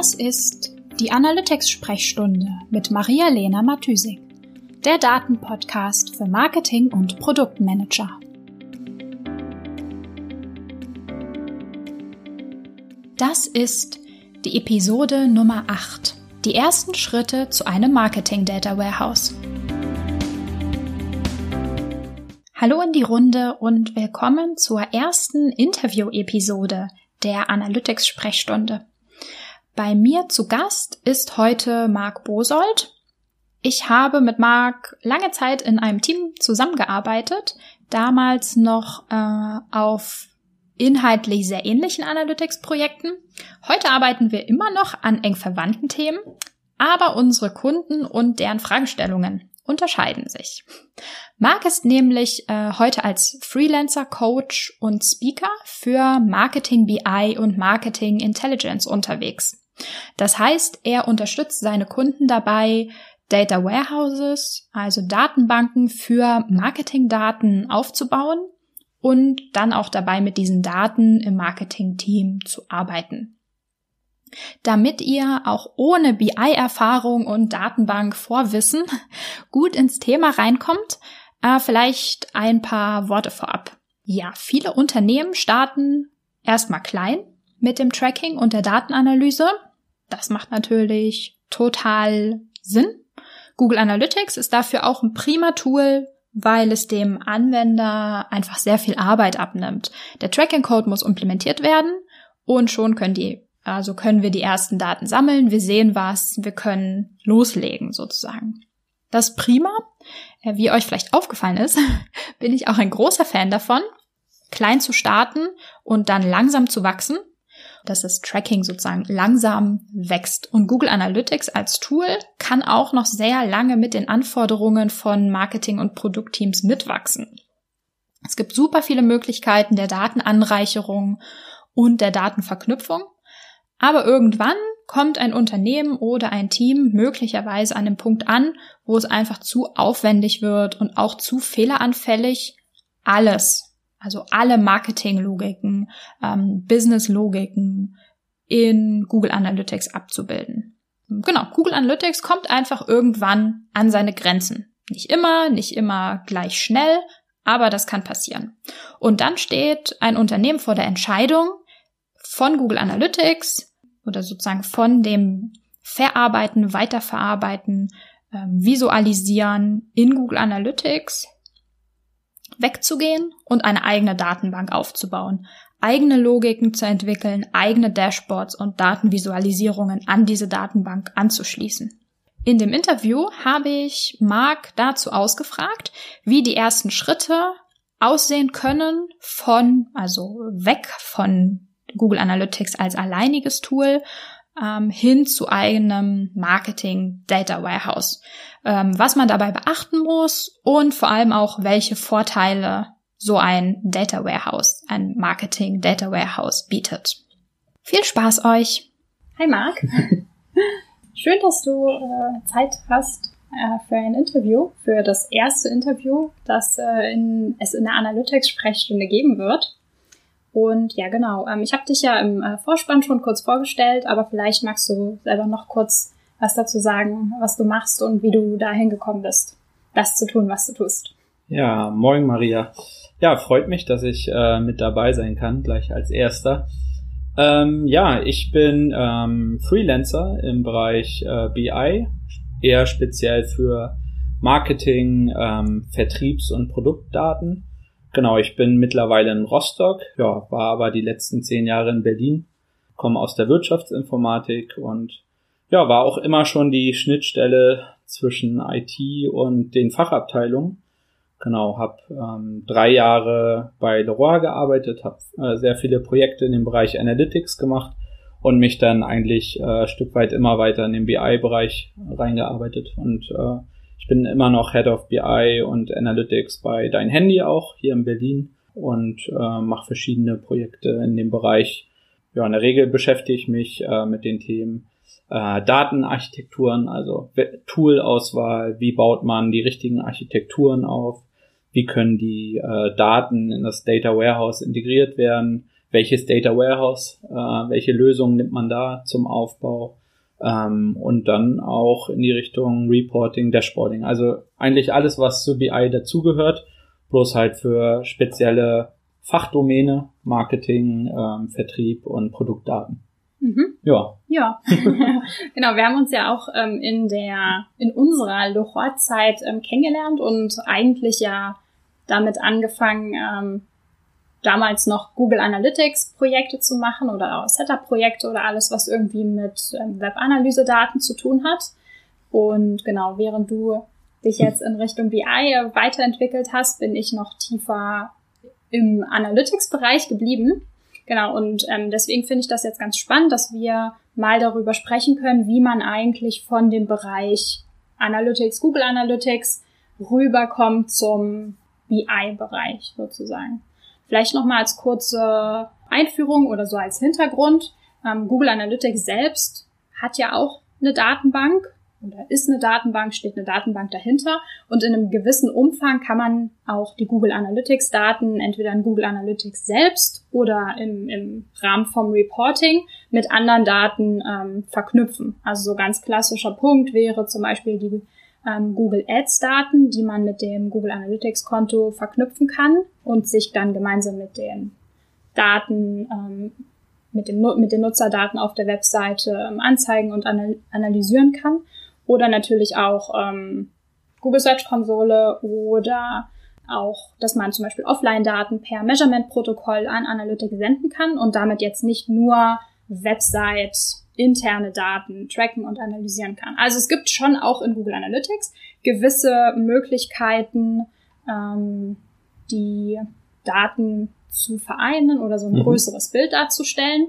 Das ist die Analytics-Sprechstunde mit Maria-Lena Matysik, der Datenpodcast für Marketing und Produktmanager. Das ist die Episode Nummer 8, die ersten Schritte zu einem Marketing Data Warehouse. Hallo in die Runde und willkommen zur ersten Interview-Episode der Analytics-Sprechstunde. Bei mir zu Gast ist heute Marc Bosold. Ich habe mit Marc lange Zeit in einem Team zusammengearbeitet, damals noch äh, auf inhaltlich sehr ähnlichen Analytics-Projekten. Heute arbeiten wir immer noch an eng verwandten Themen, aber unsere Kunden und deren Fragestellungen unterscheiden sich. Marc ist nämlich äh, heute als Freelancer, Coach und Speaker für Marketing BI und Marketing Intelligence unterwegs. Das heißt, er unterstützt seine Kunden dabei, Data Warehouses, also Datenbanken für Marketingdaten aufzubauen und dann auch dabei mit diesen Daten im Marketing-Team zu arbeiten. Damit ihr auch ohne BI-Erfahrung und Datenbank-Vorwissen gut ins Thema reinkommt, äh, vielleicht ein paar Worte vorab. Ja, viele Unternehmen starten erstmal klein mit dem Tracking und der Datenanalyse das macht natürlich total Sinn. Google Analytics ist dafür auch ein prima Tool, weil es dem Anwender einfach sehr viel Arbeit abnimmt. Der Tracking Code muss implementiert werden und schon können die, also können wir die ersten Daten sammeln, wir sehen was, wir können loslegen sozusagen. Das prima. Äh, wie euch vielleicht aufgefallen ist, bin ich auch ein großer Fan davon, klein zu starten und dann langsam zu wachsen dass das Tracking sozusagen langsam wächst. Und Google Analytics als Tool kann auch noch sehr lange mit den Anforderungen von Marketing- und Produktteams mitwachsen. Es gibt super viele Möglichkeiten der Datenanreicherung und der Datenverknüpfung. Aber irgendwann kommt ein Unternehmen oder ein Team möglicherweise an dem Punkt an, wo es einfach zu aufwendig wird und auch zu fehleranfällig, alles also alle Marketing-Logiken, ähm, Business-Logiken in Google Analytics abzubilden. Genau, Google Analytics kommt einfach irgendwann an seine Grenzen. Nicht immer, nicht immer gleich schnell, aber das kann passieren. Und dann steht ein Unternehmen vor der Entscheidung von Google Analytics oder sozusagen von dem Verarbeiten, Weiterverarbeiten, ähm, Visualisieren in Google Analytics wegzugehen und eine eigene Datenbank aufzubauen, eigene Logiken zu entwickeln, eigene Dashboards und Datenvisualisierungen an diese Datenbank anzuschließen. In dem Interview habe ich Mark dazu ausgefragt, wie die ersten Schritte aussehen können von, also weg von Google Analytics als alleiniges Tool ähm, hin zu einem Marketing Data Warehouse. Ähm, was man dabei beachten muss und vor allem auch, welche Vorteile so ein Data Warehouse, ein Marketing Data Warehouse bietet. Viel Spaß euch! Hi Marc! Schön, dass du äh, Zeit hast äh, für ein Interview, für das erste Interview, das äh, in, es in der Analytics-Sprechstunde geben wird. Und ja, genau. Ähm, ich habe dich ja im äh, Vorspann schon kurz vorgestellt, aber vielleicht magst du selber noch kurz was dazu sagen, was du machst und wie du dahin gekommen bist, das zu tun, was du tust. Ja, moin Maria. Ja, freut mich, dass ich äh, mit dabei sein kann, gleich als erster. Ähm, ja, ich bin ähm, Freelancer im Bereich äh, BI, eher speziell für Marketing, ähm, Vertriebs- und Produktdaten. Genau, ich bin mittlerweile in Rostock, ja, war aber die letzten zehn Jahre in Berlin, komme aus der Wirtschaftsinformatik und ja, war auch immer schon die Schnittstelle zwischen IT und den Fachabteilungen. Genau, habe ähm, drei Jahre bei Leroy gearbeitet, habe äh, sehr viele Projekte in dem Bereich Analytics gemacht und mich dann eigentlich äh, Stück weit immer weiter in den BI-Bereich reingearbeitet und äh, ich bin immer noch Head of BI und Analytics bei Dein Handy auch hier in Berlin und äh, mache verschiedene Projekte in dem Bereich. Ja, in der Regel beschäftige ich mich äh, mit den Themen äh, Datenarchitekturen, also Toolauswahl, wie baut man die richtigen Architekturen auf, wie können die äh, Daten in das Data Warehouse integriert werden, welches Data Warehouse, äh, welche Lösungen nimmt man da zum Aufbau ähm, und dann auch in die Richtung Reporting, Dashboarding. Also eigentlich alles, was zu BI dazugehört, bloß halt für spezielle Fachdomäne, Marketing, ähm, Vertrieb und Produktdaten. Mhm. Ja. Ja, genau. Wir haben uns ja auch ähm, in der in unserer Lohort-Zeit ähm, kennengelernt und eigentlich ja damit angefangen, ähm, damals noch Google Analytics Projekte zu machen oder auch Setup Projekte oder alles, was irgendwie mit ähm, Web-Analyse-Daten zu tun hat. Und genau, während du dich jetzt in Richtung BI weiterentwickelt hast, bin ich noch tiefer im Analytics-Bereich geblieben Genau, und ähm, deswegen finde ich das jetzt ganz spannend, dass wir mal darüber sprechen können, wie man eigentlich von dem Bereich Analytics, Google Analytics rüberkommt zum BI-Bereich sozusagen. Vielleicht nochmal als kurze Einführung oder so als Hintergrund. Ähm, Google Analytics selbst hat ja auch eine Datenbank oder ist eine Datenbank, steht eine Datenbank dahinter und in einem gewissen Umfang kann man auch die Google Analytics Daten entweder in Google Analytics selbst oder im, im Rahmen vom Reporting mit anderen Daten ähm, verknüpfen. Also so ganz klassischer Punkt wäre zum Beispiel die ähm, Google Ads Daten, die man mit dem Google Analytics Konto verknüpfen kann und sich dann gemeinsam mit den Daten ähm, mit, dem, mit den Nutzerdaten auf der Webseite ähm, anzeigen und analysieren kann. Oder natürlich auch ähm, Google Search Konsole oder auch, dass man zum Beispiel Offline-Daten per Measurement-Protokoll an Analytics senden kann und damit jetzt nicht nur Website interne Daten tracken und analysieren kann. Also es gibt schon auch in Google Analytics gewisse Möglichkeiten, ähm, die Daten zu vereinen oder so ein mhm. größeres Bild darzustellen.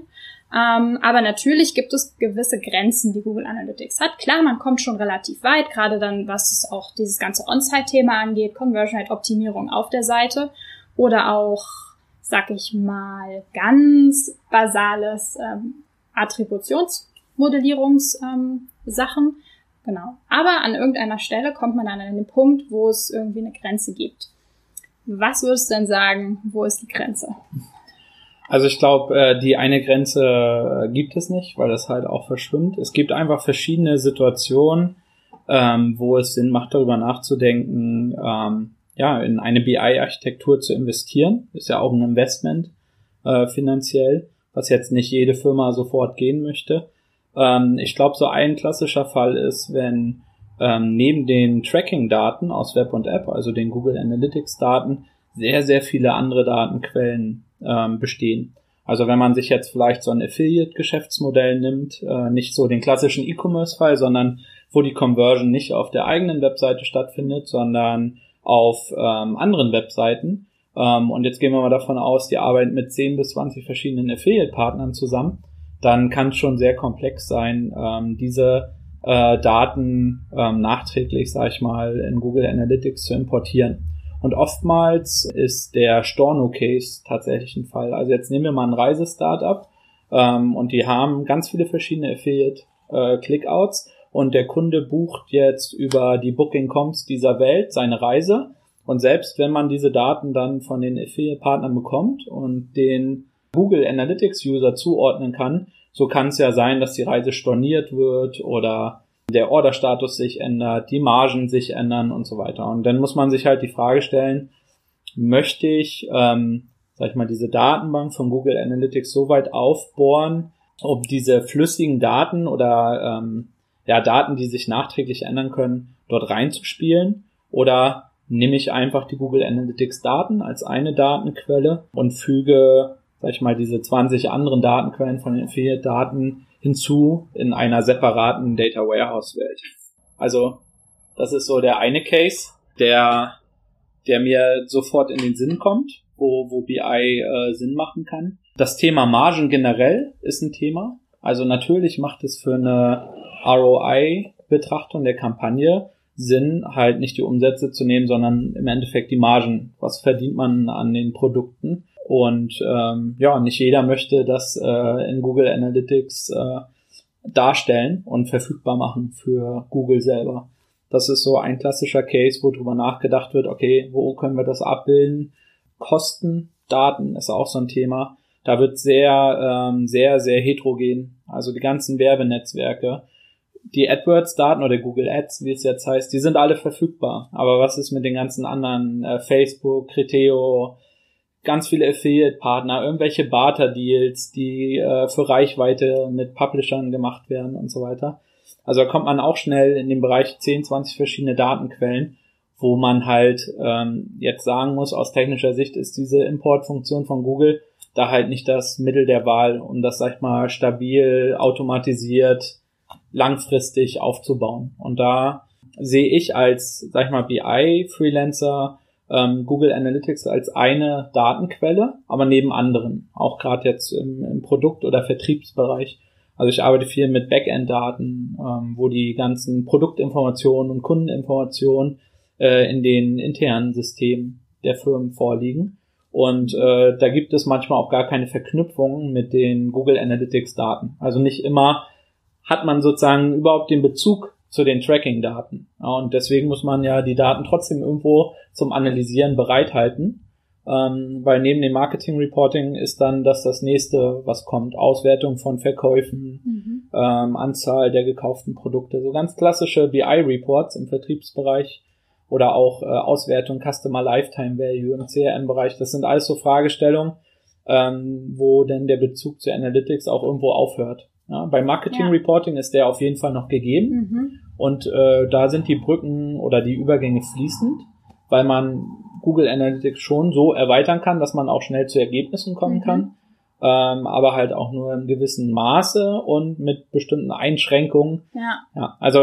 Ähm, aber natürlich gibt es gewisse Grenzen, die Google Analytics hat. Klar, man kommt schon relativ weit, gerade dann, was auch dieses ganze On-Site-Thema angeht, Conversion Rate Optimierung auf der Seite oder auch, sag ich mal, ganz basales ähm, Attributionsmodellierungssachen. Ähm, genau. Aber an irgendeiner Stelle kommt man dann an den Punkt, wo es irgendwie eine Grenze gibt. Was würdest du denn sagen, wo ist die Grenze? Also ich glaube, äh, die eine Grenze äh, gibt es nicht, weil das halt auch verschwimmt. Es gibt einfach verschiedene Situationen, ähm, wo es Sinn macht, darüber nachzudenken, ähm, ja, in eine BI-Architektur zu investieren. Ist ja auch ein Investment äh, finanziell, was jetzt nicht jede Firma sofort gehen möchte. Ähm, ich glaube, so ein klassischer Fall ist, wenn neben den Tracking-Daten aus Web und App, also den Google Analytics-Daten, sehr, sehr viele andere Datenquellen ähm, bestehen. Also wenn man sich jetzt vielleicht so ein Affiliate-Geschäftsmodell nimmt, äh, nicht so den klassischen E-Commerce-Fall, sondern wo die Conversion nicht auf der eigenen Webseite stattfindet, sondern auf ähm, anderen Webseiten. Ähm, und jetzt gehen wir mal davon aus, die arbeiten mit 10 bis 20 verschiedenen Affiliate-Partnern zusammen. Dann kann es schon sehr komplex sein, ähm, diese äh, Daten ähm, nachträglich, sag ich mal, in Google Analytics zu importieren. Und oftmals ist der Storno-Case tatsächlich ein Fall. Also jetzt nehmen wir mal ein Reisestartup ähm, und die haben ganz viele verschiedene Affiliate-Clickouts und der Kunde bucht jetzt über die Booking.coms dieser Welt seine Reise. Und selbst wenn man diese Daten dann von den Affiliate-Partnern bekommt und den Google Analytics-User zuordnen kann, so kann es ja sein, dass die Reise storniert wird oder der Orderstatus sich ändert, die Margen sich ändern und so weiter. Und dann muss man sich halt die Frage stellen, möchte ich, ähm, sag ich mal, diese Datenbank von Google Analytics so weit aufbohren, ob diese flüssigen Daten oder ähm, ja, Daten, die sich nachträglich ändern können, dort reinzuspielen? Oder nehme ich einfach die Google Analytics Daten als eine Datenquelle und füge, sag ich mal, diese 20 anderen Datenquellen von den Affiliate-Daten hinzu in einer separaten Data Warehouse Welt. Also, das ist so der eine Case, der, der mir sofort in den Sinn kommt, wo, wo BI äh, Sinn machen kann. Das Thema Margen generell ist ein Thema. Also natürlich macht es für eine ROI-Betrachtung der Kampagne Sinn, halt nicht die Umsätze zu nehmen, sondern im Endeffekt die Margen. Was verdient man an den Produkten? Und ähm, ja, nicht jeder möchte das äh, in Google Analytics äh, darstellen und verfügbar machen für Google selber. Das ist so ein klassischer Case, wo drüber nachgedacht wird, okay, wo können wir das abbilden? Kosten, Daten ist auch so ein Thema. Da wird sehr, ähm, sehr, sehr heterogen. Also die ganzen Werbenetzwerke. Die AdWords-Daten oder Google Ads, wie es jetzt heißt, die sind alle verfügbar. Aber was ist mit den ganzen anderen äh, Facebook, Criteo, ganz viele Affiliate-Partner, irgendwelche Barter-Deals, die äh, für Reichweite mit Publishern gemacht werden und so weiter. Also da kommt man auch schnell in den Bereich 10, 20 verschiedene Datenquellen, wo man halt ähm, jetzt sagen muss, aus technischer Sicht ist diese Importfunktion von Google da halt nicht das Mittel der Wahl, um das, sag ich mal, stabil, automatisiert, langfristig aufzubauen. Und da sehe ich als, sag ich mal, BI-Freelancer ähm, Google Analytics als eine Datenquelle, aber neben anderen, auch gerade jetzt im, im Produkt- oder Vertriebsbereich. Also ich arbeite viel mit Backend-Daten, ähm, wo die ganzen Produktinformationen und Kundeninformationen äh, in den internen Systemen der Firmen vorliegen. Und äh, da gibt es manchmal auch gar keine Verknüpfungen mit den Google Analytics Daten. Also nicht immer hat man sozusagen überhaupt den Bezug zu den Tracking-Daten. Und deswegen muss man ja die Daten trotzdem irgendwo zum Analysieren bereithalten. Ähm, weil neben dem Marketing Reporting ist dann das das nächste, was kommt. Auswertung von Verkäufen, mhm. ähm, Anzahl der gekauften Produkte. So ganz klassische BI-Reports im Vertriebsbereich oder auch äh, Auswertung Customer Lifetime Value im CRM-Bereich. Das sind alles so Fragestellungen, ähm, wo denn der Bezug zu Analytics auch irgendwo aufhört. Ja, bei Marketing ja. Reporting ist der auf jeden Fall noch gegeben mhm. und äh, da sind die Brücken oder die Übergänge fließend, weil man Google Analytics schon so erweitern kann, dass man auch schnell zu Ergebnissen kommen mhm. kann, ähm, aber halt auch nur in gewissem Maße und mit bestimmten Einschränkungen. Ja. ja also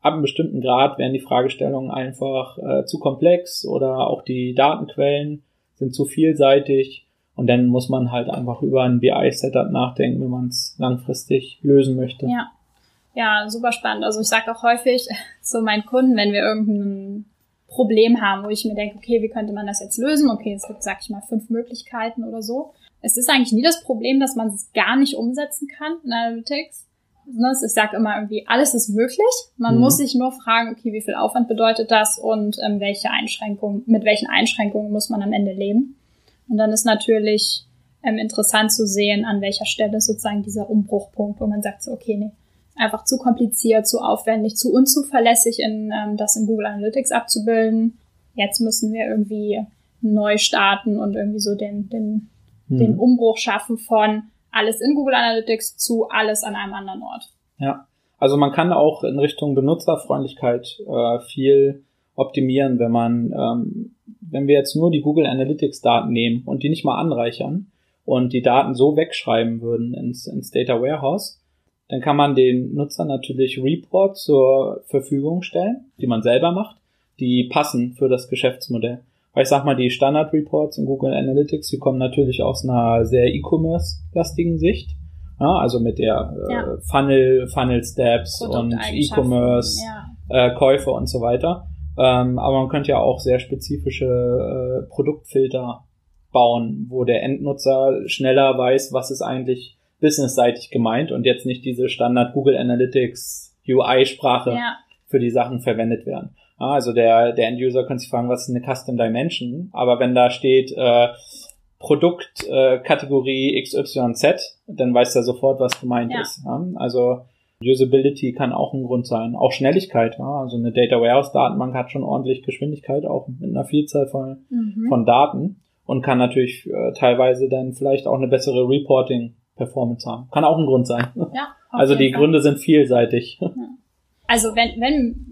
ab einem bestimmten Grad werden die Fragestellungen einfach äh, zu komplex oder auch die Datenquellen sind zu vielseitig und dann muss man halt einfach über ein BI-Setup nachdenken, wenn man es langfristig lösen möchte. Ja. Ja, super spannend. Also ich sage auch häufig zu meinen Kunden, wenn wir irgendein Problem haben, wo ich mir denke, okay, wie könnte man das jetzt lösen? Okay, es gibt, sag ich mal, fünf Möglichkeiten oder so. Es ist eigentlich nie das Problem, dass man es gar nicht umsetzen kann in Analytics, ne, ich sage immer irgendwie, alles ist möglich. Man mhm. muss sich nur fragen, okay, wie viel Aufwand bedeutet das und ähm, welche Einschränkungen, mit welchen Einschränkungen muss man am Ende leben. Und dann ist natürlich ähm, interessant zu sehen, an welcher Stelle sozusagen dieser Umbruchpunkt, wo man sagt, so, okay, nee, einfach zu kompliziert, zu aufwendig, zu unzuverlässig in ähm, das in Google Analytics abzubilden. Jetzt müssen wir irgendwie neu starten und irgendwie so den, den, mhm. den Umbruch schaffen von alles in Google Analytics zu alles an einem anderen Ort. Ja, also man kann auch in Richtung Benutzerfreundlichkeit äh, viel optimieren, wenn man, ähm, wenn wir jetzt nur die Google Analytics Daten nehmen und die nicht mal anreichern und die Daten so wegschreiben würden ins, ins Data Warehouse, dann kann man den Nutzer natürlich Reports zur Verfügung stellen, die man selber macht, die passen für das Geschäftsmodell. Weil ich sag mal, die Standard-Reports in Google Analytics, die kommen natürlich aus einer sehr E-Commerce-lastigen Sicht. Ja, also mit der äh, ja. Funnel, Funnel Steps und E-Commerce, ja. äh, Käufe und so weiter. Ähm, aber man könnte ja auch sehr spezifische äh, Produktfilter bauen, wo der Endnutzer schneller weiß, was ist eigentlich businessseitig gemeint und jetzt nicht diese Standard Google Analytics UI-Sprache ja. für die Sachen verwendet werden. Ah, also der, der End-User kann sich fragen, was ist eine Custom Dimension? Aber wenn da steht äh, Produktkategorie äh, XYZ, dann weiß er sofort, was gemeint ja. ist. Ja? Also Usability kann auch ein Grund sein. Auch Schnelligkeit. Ja? Also eine Data Warehouse Datenbank hat schon ordentlich Geschwindigkeit, auch mit einer Vielzahl von, mhm. von Daten und kann natürlich äh, teilweise dann vielleicht auch eine bessere Reporting Performance haben. Kann auch ein Grund sein. Ja, also die Fall. Gründe sind vielseitig. Ja. Also wenn, wenn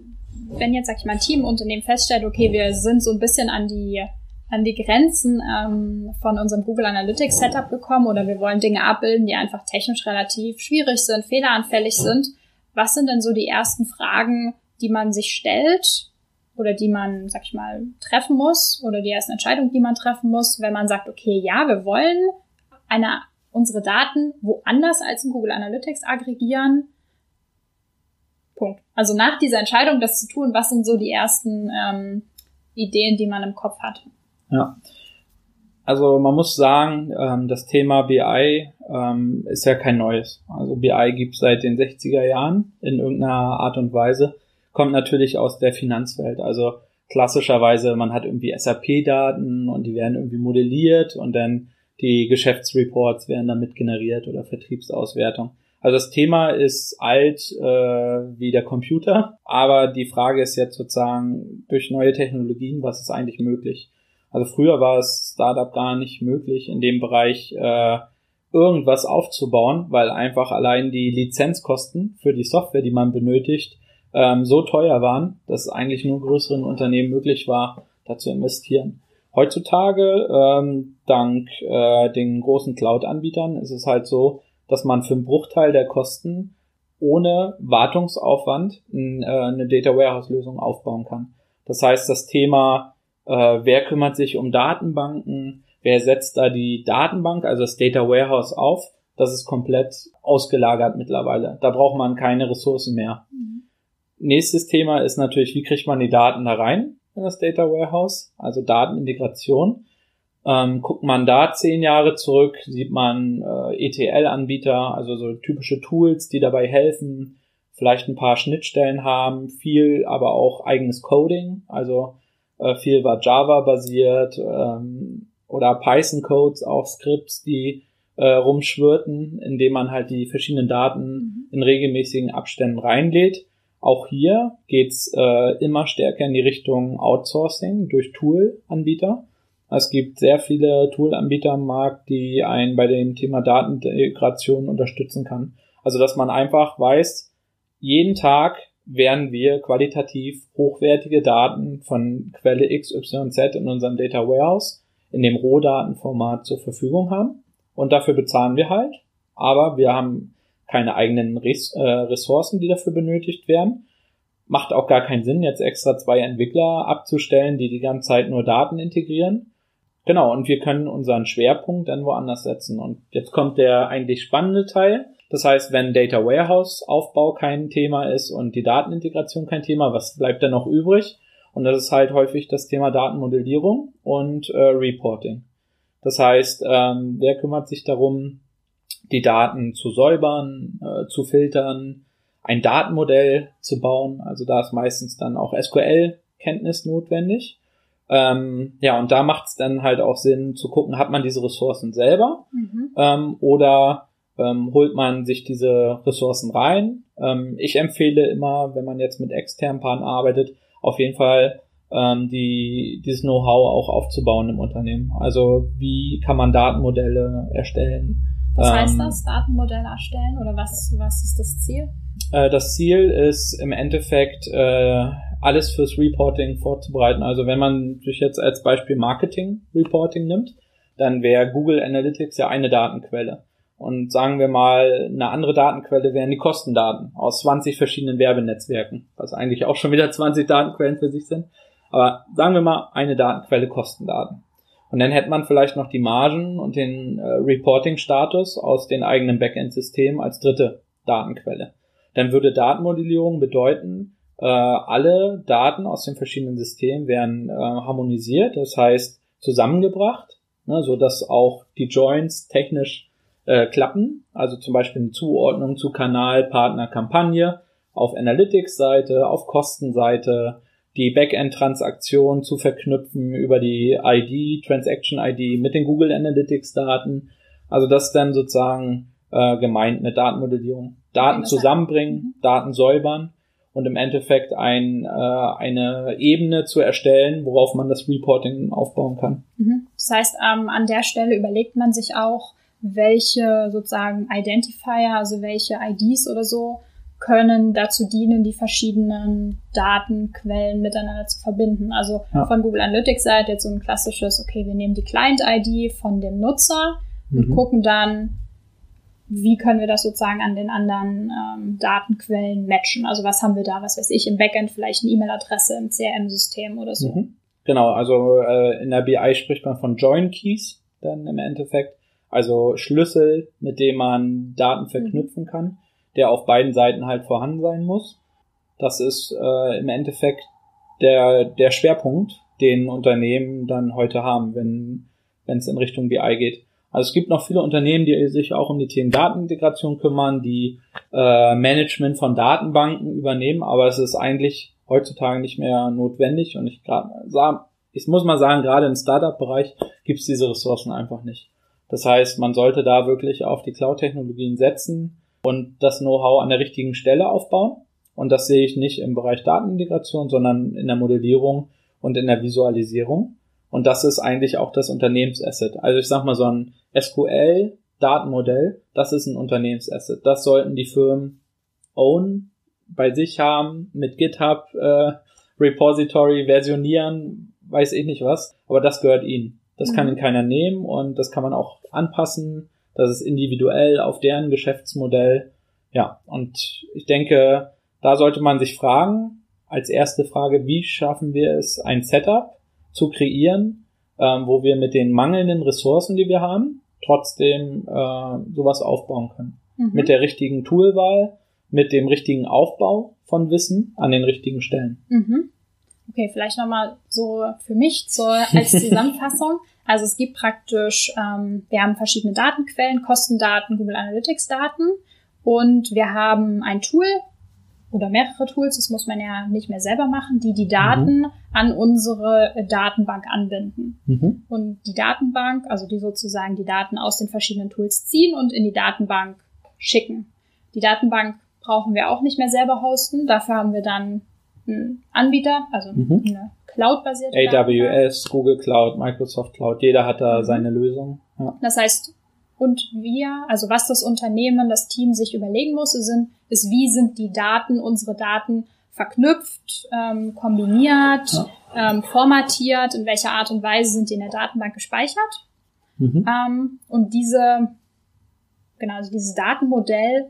wenn jetzt, sag ich mal, ein Teamunternehmen feststellt, okay, wir sind so ein bisschen an die an die Grenzen ähm, von unserem Google Analytics Setup gekommen oder wir wollen Dinge abbilden, die einfach technisch relativ schwierig sind, fehleranfällig sind. Was sind denn so die ersten Fragen, die man sich stellt oder die man, sag ich mal, treffen muss oder die ersten Entscheidungen, die man treffen muss, wenn man sagt, okay, ja, wir wollen eine, unsere Daten woanders als in Google Analytics aggregieren, Punkt. Also nach dieser Entscheidung, das zu tun, was sind so die ersten ähm, Ideen, die man im Kopf hat? Ja. Also man muss sagen, ähm, das Thema BI ähm, ist ja kein neues. Also BI gibt es seit den 60er Jahren in irgendeiner Art und Weise. Kommt natürlich aus der Finanzwelt. Also klassischerweise, man hat irgendwie SAP-Daten und die werden irgendwie modelliert und dann die Geschäftsreports werden damit generiert oder Vertriebsauswertung. Also das Thema ist alt äh, wie der Computer, aber die Frage ist jetzt sozusagen durch neue Technologien, was ist eigentlich möglich? Also früher war es Startup gar nicht möglich, in dem Bereich äh, irgendwas aufzubauen, weil einfach allein die Lizenzkosten für die Software, die man benötigt, ähm, so teuer waren, dass eigentlich nur größeren Unternehmen möglich war, da zu investieren. Heutzutage, ähm, dank äh, den großen Cloud-Anbietern, ist es halt so, dass man für einen Bruchteil der Kosten ohne Wartungsaufwand äh, eine Data Warehouse-Lösung aufbauen kann. Das heißt, das Thema, äh, wer kümmert sich um Datenbanken, wer setzt da die Datenbank, also das Data Warehouse auf, das ist komplett ausgelagert mittlerweile. Da braucht man keine Ressourcen mehr. Mhm. Nächstes Thema ist natürlich, wie kriegt man die Daten da rein in das Data Warehouse, also Datenintegration. Ähm, guckt man da zehn Jahre zurück, sieht man äh, ETL-Anbieter, also so typische Tools, die dabei helfen, vielleicht ein paar Schnittstellen haben, viel aber auch eigenes Coding, also äh, viel war Java basiert ähm, oder Python-Codes, auch Skripts, die äh, rumschwirrten, indem man halt die verschiedenen Daten mhm. in regelmäßigen Abständen reinlädt. Auch hier geht's äh, immer stärker in die Richtung Outsourcing durch Tool-Anbieter. Es gibt sehr viele Tool-Anbieter am Markt, die einen bei dem Thema Datenintegration unterstützen kann. Also, dass man einfach weiß, jeden Tag werden wir qualitativ hochwertige Daten von Quelle XYZ in unserem Data Warehouse in dem Rohdatenformat zur Verfügung haben. Und dafür bezahlen wir halt. Aber wir haben keine eigenen Res äh, Ressourcen, die dafür benötigt werden macht auch gar keinen Sinn, jetzt extra zwei Entwickler abzustellen, die die ganze Zeit nur Daten integrieren. Genau, und wir können unseren Schwerpunkt dann woanders setzen. Und jetzt kommt der eigentlich spannende Teil. Das heißt, wenn Data Warehouse Aufbau kein Thema ist und die Datenintegration kein Thema, was bleibt dann noch übrig? Und das ist halt häufig das Thema Datenmodellierung und äh, Reporting. Das heißt, ähm, wer kümmert sich darum, die Daten zu säubern, äh, zu filtern, ein Datenmodell zu bauen? Also da ist meistens dann auch SQL-Kenntnis notwendig. Ähm, ja, und da macht es dann halt auch Sinn zu gucken, hat man diese Ressourcen selber mhm. ähm, oder ähm, holt man sich diese Ressourcen rein. Ähm, ich empfehle immer, wenn man jetzt mit externen Partnern arbeitet, auf jeden Fall ähm, die, dieses Know-how auch aufzubauen im Unternehmen. Also wie kann man Datenmodelle erstellen? Was heißt ähm, das, Datenmodelle erstellen oder was, was ist das Ziel? Äh, das Ziel ist im Endeffekt äh, alles fürs Reporting vorzubereiten. Also wenn man sich jetzt als Beispiel Marketing Reporting nimmt, dann wäre Google Analytics ja eine Datenquelle. Und sagen wir mal, eine andere Datenquelle wären die Kostendaten aus 20 verschiedenen Werbenetzwerken, was eigentlich auch schon wieder 20 Datenquellen für sich sind. Aber sagen wir mal, eine Datenquelle Kostendaten. Und dann hätte man vielleicht noch die Margen und den äh, Reporting-Status aus den eigenen Backend-Systemen als dritte Datenquelle. Dann würde Datenmodellierung bedeuten, äh, alle Daten aus den verschiedenen Systemen werden äh, harmonisiert, das heißt zusammengebracht, ne, so dass auch die Joins technisch äh, klappen. Also zum Beispiel eine Zuordnung zu Kanal, Partner, Kampagne auf Analytics-Seite, auf Kostenseite, die Backend-Transaktion zu verknüpfen über die ID, Transaction-ID mit den Google Analytics-Daten. Also das dann sozusagen äh, gemeint mit Datenmodellierung. Daten zusammenbringen, mhm. Daten säubern und im Endeffekt ein, äh, eine Ebene zu erstellen, worauf man das Reporting aufbauen kann. Mhm. Das heißt, ähm, an der Stelle überlegt man sich auch, welche sozusagen Identifier, also welche IDs oder so, können dazu dienen, die verschiedenen Datenquellen miteinander zu verbinden. Also ja. von Google Analytics Seite jetzt so ein klassisches, okay, wir nehmen die Client-ID von dem Nutzer und mhm. gucken dann, wie können wir das sozusagen an den anderen ähm, Datenquellen matchen? Also was haben wir da, was weiß ich, im Backend vielleicht eine E-Mail-Adresse im CRM-System oder so. Mhm. Genau, also äh, in der BI spricht man von Join Keys dann im Endeffekt, also Schlüssel, mit dem man Daten mhm. verknüpfen kann, der auf beiden Seiten halt vorhanden sein muss. Das ist äh, im Endeffekt der, der Schwerpunkt, den Unternehmen dann heute haben, wenn wenn es in Richtung BI geht. Also es gibt noch viele Unternehmen, die sich auch um die Themen Datenintegration kümmern, die äh, Management von Datenbanken übernehmen, aber es ist eigentlich heutzutage nicht mehr notwendig und ich gerade ich muss mal sagen, gerade im Startup-Bereich gibt es diese Ressourcen einfach nicht. Das heißt, man sollte da wirklich auf die Cloud-Technologien setzen und das Know-how an der richtigen Stelle aufbauen. Und das sehe ich nicht im Bereich Datenintegration, sondern in der Modellierung und in der Visualisierung. Und das ist eigentlich auch das Unternehmensasset. Also ich sag mal so ein SQL-Datenmodell, das ist ein Unternehmensasset. Das sollten die Firmen own bei sich haben, mit GitHub äh, Repository versionieren, weiß ich nicht was, aber das gehört ihnen. Das mhm. kann ihnen keiner nehmen und das kann man auch anpassen. Das ist individuell auf deren Geschäftsmodell. Ja, und ich denke, da sollte man sich fragen, als erste Frage, wie schaffen wir es, ein Setup zu kreieren, ähm, wo wir mit den mangelnden Ressourcen, die wir haben, trotzdem äh, sowas aufbauen können. Mhm. Mit der richtigen Toolwahl, mit dem richtigen Aufbau von Wissen an den richtigen Stellen. Mhm. Okay, vielleicht nochmal so für mich zur, als Zusammenfassung. Also es gibt praktisch, ähm, wir haben verschiedene Datenquellen, Kostendaten, Google Analytics Daten und wir haben ein Tool oder mehrere Tools, das muss man ja nicht mehr selber machen, die die Daten mhm. an unsere Datenbank anbinden. Mhm. Und die Datenbank, also die sozusagen die Daten aus den verschiedenen Tools ziehen und in die Datenbank schicken. Die Datenbank brauchen wir auch nicht mehr selber hosten. Dafür haben wir dann einen Anbieter, also mhm. eine Cloud-basierte AWS, Datenbank. Google Cloud, Microsoft Cloud, jeder hat da mhm. seine Lösung. Ja. Das heißt, und wir, also was das Unternehmen, das Team sich überlegen muss, sind, ist, wie sind die Daten, unsere Daten verknüpft, ähm, kombiniert, ja. ähm, formatiert, in welcher Art und Weise sind die in der Datenbank gespeichert. Mhm. Ähm, und diese, genau, also dieses Datenmodell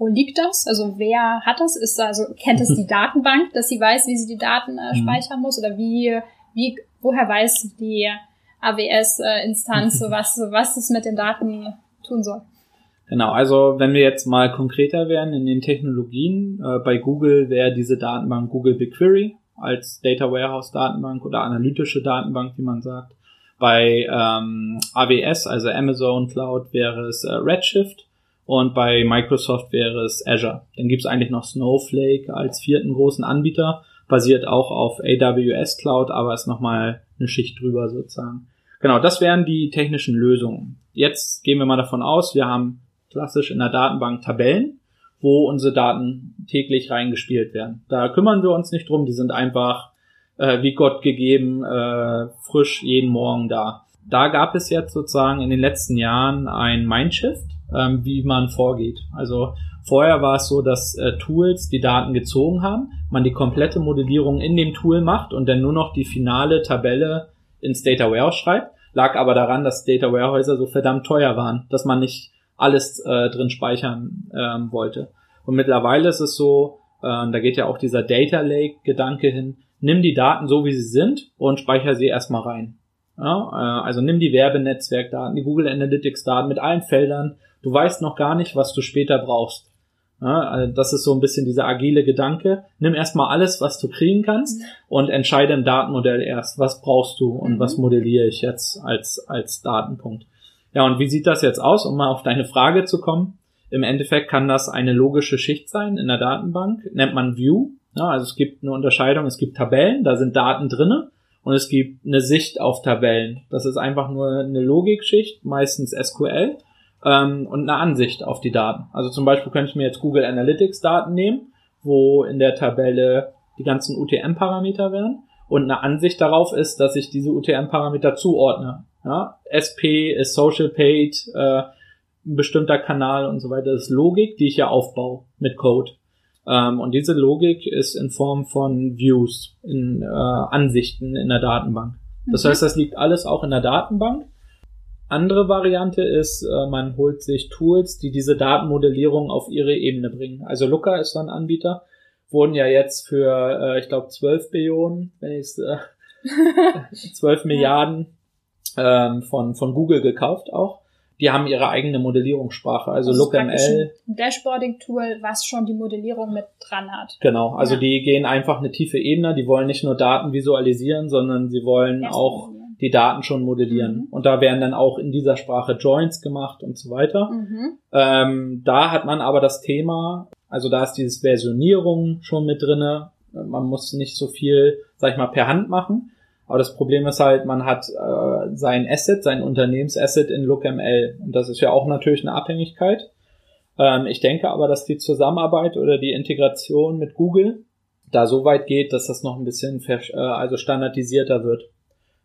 wo liegt das? Also wer hat das? Ist also kennt es die Datenbank, dass sie weiß, wie sie die Daten äh, mhm. speichern muss oder wie wie woher weiß die AWS-Instanz, äh, was was es mit den Daten tun soll? Genau, also wenn wir jetzt mal konkreter werden in den Technologien, äh, bei Google wäre diese Datenbank Google BigQuery als Data Warehouse Datenbank oder analytische Datenbank, wie man sagt. Bei ähm, AWS, also Amazon Cloud, wäre es äh, Redshift und bei Microsoft wäre es Azure. Dann gibt es eigentlich noch Snowflake als vierten großen Anbieter, basiert auch auf AWS Cloud, aber ist nochmal eine Schicht drüber sozusagen. Genau, das wären die technischen Lösungen. Jetzt gehen wir mal davon aus, wir haben klassisch in der Datenbank Tabellen, wo unsere Daten täglich reingespielt werden. Da kümmern wir uns nicht drum, die sind einfach äh, wie Gott gegeben, äh, frisch jeden Morgen da. Da gab es jetzt sozusagen in den letzten Jahren ein Mindshift ähm, wie man vorgeht. Also vorher war es so, dass äh, Tools die Daten gezogen haben, man die komplette Modellierung in dem Tool macht und dann nur noch die finale Tabelle ins Data Warehouse schreibt. Lag aber daran, dass Data Warehäuser so verdammt teuer waren, dass man nicht alles äh, drin speichern ähm, wollte. Und mittlerweile ist es so, äh, da geht ja auch dieser Data Lake Gedanke hin, nimm die Daten so wie sie sind und speicher sie erstmal rein. Ja, äh, also nimm die Werbenetzwerkdaten, die Google Analytics Daten mit allen Feldern Du weißt noch gar nicht, was du später brauchst. Ja, also das ist so ein bisschen dieser agile Gedanke. Nimm erstmal alles, was du kriegen kannst mhm. und entscheide im Datenmodell erst, was brauchst du und mhm. was modelliere ich jetzt als, als Datenpunkt. Ja, und wie sieht das jetzt aus, um mal auf deine Frage zu kommen? Im Endeffekt kann das eine logische Schicht sein in der Datenbank, nennt man View. Ja, also es gibt eine Unterscheidung, es gibt Tabellen, da sind Daten drinne und es gibt eine Sicht auf Tabellen. Das ist einfach nur eine Logikschicht, meistens SQL ähm, und eine Ansicht auf die Daten. Also zum Beispiel könnte ich mir jetzt Google Analytics Daten nehmen, wo in der Tabelle die ganzen UTM-Parameter wären und eine Ansicht darauf ist, dass ich diese UTM-Parameter zuordne. Ja? SP ist Social Paid, äh, ein bestimmter Kanal und so weiter. Das ist Logik, die ich ja aufbaue mit Code. Ähm, und diese Logik ist in Form von Views, in äh, Ansichten in der Datenbank. Das mhm. heißt, das liegt alles auch in der Datenbank andere Variante ist, äh, man holt sich Tools, die diese Datenmodellierung auf ihre Ebene bringen. Also Looker ist so ein Anbieter, wurden ja jetzt für, äh, ich glaube, 12 Billionen, wenn ich es, äh, 12 Milliarden ähm, von, von Google gekauft auch die haben ihre eigene Modellierungssprache, also LookML. Ein Dashboarding-Tool, was schon die Modellierung mit dran hat. Genau, also ja. die gehen einfach eine tiefe Ebene, die wollen nicht nur Daten visualisieren, sondern sie wollen auch die Daten schon modellieren. Mhm. Und da werden dann auch in dieser Sprache Joints gemacht und so weiter. Mhm. Ähm, da hat man aber das Thema, also da ist dieses Versionierung schon mit drinne. Man muss nicht so viel, sag ich mal, per Hand machen. Aber das Problem ist halt, man hat äh, sein Asset, sein Unternehmensasset in LookML. Und das ist ja auch natürlich eine Abhängigkeit. Ähm, ich denke aber, dass die Zusammenarbeit oder die Integration mit Google da so weit geht, dass das noch ein bisschen äh, also standardisierter wird.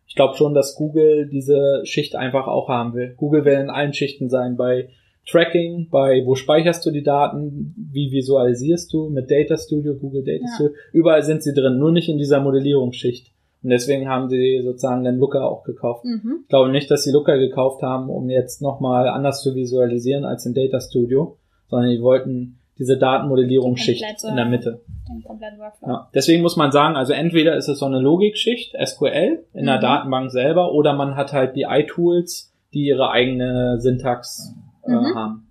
Ich glaube schon, dass Google diese Schicht einfach auch haben will. Google will in allen Schichten sein, bei Tracking, bei wo speicherst du die Daten, wie visualisierst du mit Data Studio, Google Data ja. Studio, überall sind sie drin, nur nicht in dieser Modellierungsschicht. Und deswegen haben sie sozusagen den Looker auch gekauft. Mhm. Ich glaube nicht, dass sie Looker gekauft haben, um jetzt nochmal anders zu visualisieren als in Data Studio, sondern die wollten diese Datenmodellierungsschicht in der Mitte. Ja. Deswegen muss man sagen, also entweder ist es so eine Logikschicht, SQL, in mhm. der Datenbank selber, oder man hat halt BI-Tools, die ihre eigene Syntax äh, mhm. haben.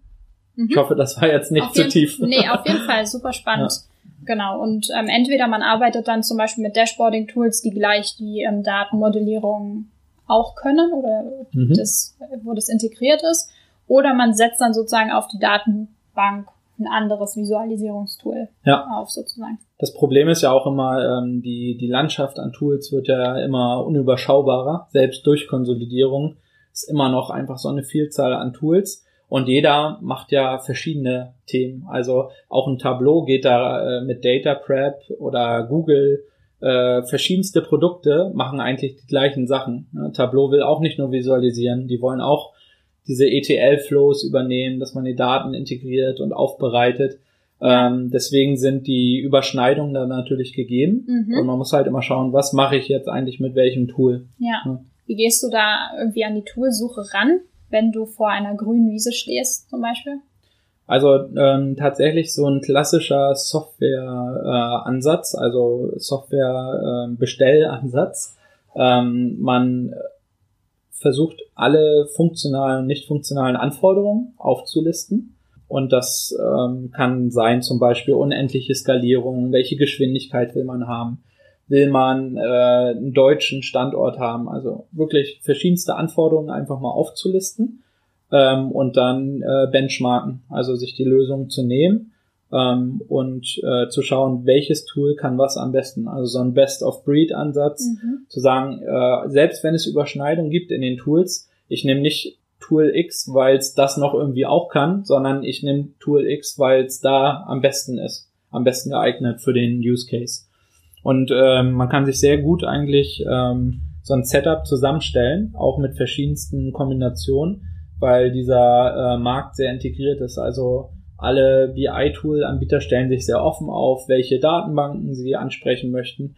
Mhm. Ich hoffe, das war jetzt nicht auf zu tief. Nee, auf jeden Fall, super spannend. Ja. Genau, und ähm, entweder man arbeitet dann zum Beispiel mit Dashboarding-Tools, die gleich die ähm, Datenmodellierung auch können oder mhm. das, wo das integriert ist, oder man setzt dann sozusagen auf die Datenbank ein anderes Visualisierungstool ja. auf sozusagen. Das Problem ist ja auch immer, ähm, die, die Landschaft an Tools wird ja immer unüberschaubarer. Selbst durch Konsolidierung ist immer noch einfach so eine Vielzahl an Tools. Und jeder macht ja verschiedene Themen. Also auch ein Tableau geht da äh, mit Data Prep oder Google. Äh, verschiedenste Produkte machen eigentlich die gleichen Sachen. Ja, Tableau will auch nicht nur visualisieren, die wollen auch diese ETL-Flows übernehmen, dass man die Daten integriert und aufbereitet. Ähm, deswegen sind die Überschneidungen da natürlich gegeben. Mhm. Und man muss halt immer schauen, was mache ich jetzt eigentlich mit welchem Tool. Ja. ja. Wie gehst du da irgendwie an die Toolsuche ran, wenn du vor einer grünen Wiese stehst, zum Beispiel? Also ähm, tatsächlich so ein klassischer Software-Ansatz, äh, also Software-Bestellansatz. Ähm, man versucht, alle funktionalen und nicht funktionalen Anforderungen aufzulisten. Und das ähm, kann sein zum Beispiel unendliche Skalierung, welche Geschwindigkeit will man haben, will man äh, einen deutschen Standort haben, also wirklich verschiedenste Anforderungen einfach mal aufzulisten ähm, und dann äh, benchmarken, also sich die Lösung zu nehmen ähm, und äh, zu schauen, welches Tool kann was am besten. Also so ein Best-of-Breed-Ansatz, mhm. zu sagen, äh, selbst wenn es Überschneidungen gibt in den Tools, ich nehme nicht Tool X, weil es das noch irgendwie auch kann, sondern ich nehme Tool X, weil es da am besten ist, am besten geeignet für den Use Case. Und ähm, man kann sich sehr gut eigentlich ähm, so ein Setup zusammenstellen, auch mit verschiedensten Kombinationen, weil dieser äh, Markt sehr integriert ist. Also alle BI-Tool-Anbieter stellen sich sehr offen auf, welche Datenbanken sie ansprechen möchten,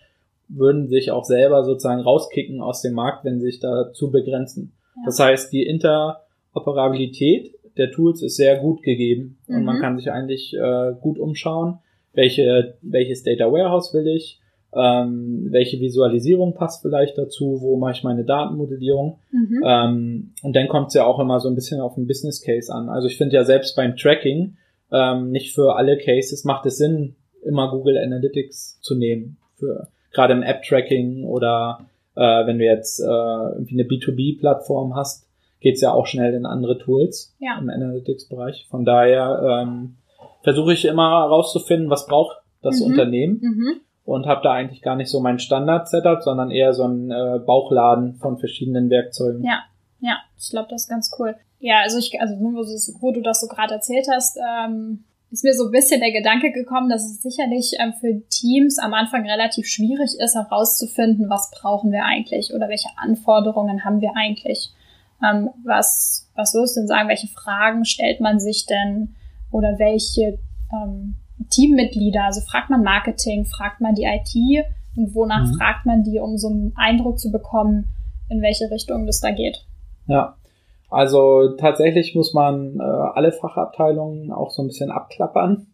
würden sich auch selber sozusagen rauskicken aus dem Markt, wenn sie sich dazu begrenzen. Ja. Das heißt, die Interoperabilität der Tools ist sehr gut gegeben mhm. und man mhm. kann sich eigentlich äh, gut umschauen, welche, welches Data Warehouse will ich, ähm, welche Visualisierung passt vielleicht dazu, wo mache ich meine Datenmodellierung. Mhm. Ähm, und dann kommt es ja auch immer so ein bisschen auf den Business Case an. Also ich finde ja selbst beim Tracking, ähm, nicht für alle Cases macht es Sinn, immer Google Analytics zu nehmen. Für gerade im App-Tracking oder äh, wenn du jetzt äh, irgendwie eine B2B-Plattform hast, geht's ja auch schnell in andere Tools ja. im Analytics-Bereich. Von daher ähm, versuche ich immer herauszufinden, was braucht das mhm. Unternehmen mhm. und habe da eigentlich gar nicht so mein Standard-Setup, sondern eher so ein äh, Bauchladen von verschiedenen Werkzeugen. Ja, ja, ich glaube, das ist ganz cool. Ja, also ich, also wo du das so gerade erzählt hast, ähm, ist mir so ein bisschen der Gedanke gekommen, dass es sicherlich ähm, für Teams am Anfang relativ schwierig ist, herauszufinden, was brauchen wir eigentlich oder welche Anforderungen haben wir eigentlich. Ähm, was, was würdest du denn sagen, welche Fragen stellt man sich denn oder welche ähm, Teammitglieder, also fragt man Marketing, fragt man die IT und wonach mhm. fragt man die, um so einen Eindruck zu bekommen, in welche Richtung das da geht? Ja, also tatsächlich muss man äh, alle Fachabteilungen auch so ein bisschen abklappern,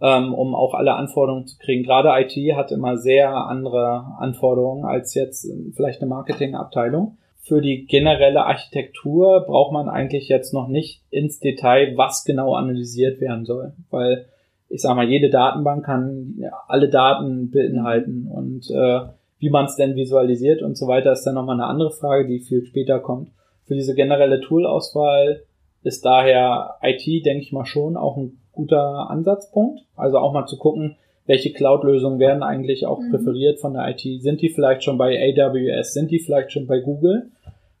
ähm, um auch alle Anforderungen zu kriegen. Gerade IT hat immer sehr andere Anforderungen als jetzt vielleicht eine Marketingabteilung. Für die generelle Architektur braucht man eigentlich jetzt noch nicht ins Detail, was genau analysiert werden soll, weil ich sage mal, jede Datenbank kann alle Daten beinhalten und äh, wie man es denn visualisiert und so weiter ist dann nochmal eine andere Frage, die viel später kommt für diese generelle Toolauswahl ist daher IT, denke ich mal, schon auch ein guter Ansatzpunkt. Also auch mal zu gucken, welche Cloud-Lösungen werden eigentlich auch mhm. präferiert von der IT? Sind die vielleicht schon bei AWS? Sind die vielleicht schon bei Google?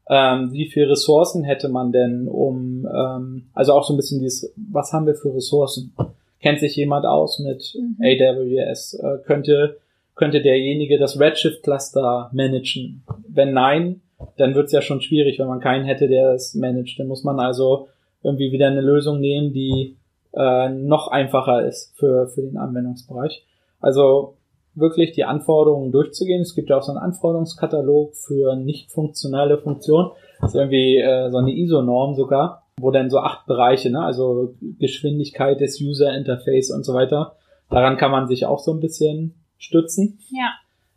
Ähm, wie viele Ressourcen hätte man denn, um, ähm, also auch so ein bisschen dieses, was haben wir für Ressourcen? Kennt sich jemand aus mit mhm. AWS? Äh, könnte, könnte derjenige das Redshift-Cluster managen? Wenn nein, dann wird es ja schon schwierig, wenn man keinen hätte, der es managt. Dann muss man also irgendwie wieder eine Lösung nehmen, die äh, noch einfacher ist für, für den Anwendungsbereich. Also wirklich die Anforderungen durchzugehen. Es gibt ja auch so einen Anforderungskatalog für nicht funktionale Funktionen. Das ist irgendwie äh, so eine ISO-Norm sogar, wo dann so acht Bereiche, ne, also Geschwindigkeit des User Interface und so weiter. Daran kann man sich auch so ein bisschen stützen. Ja.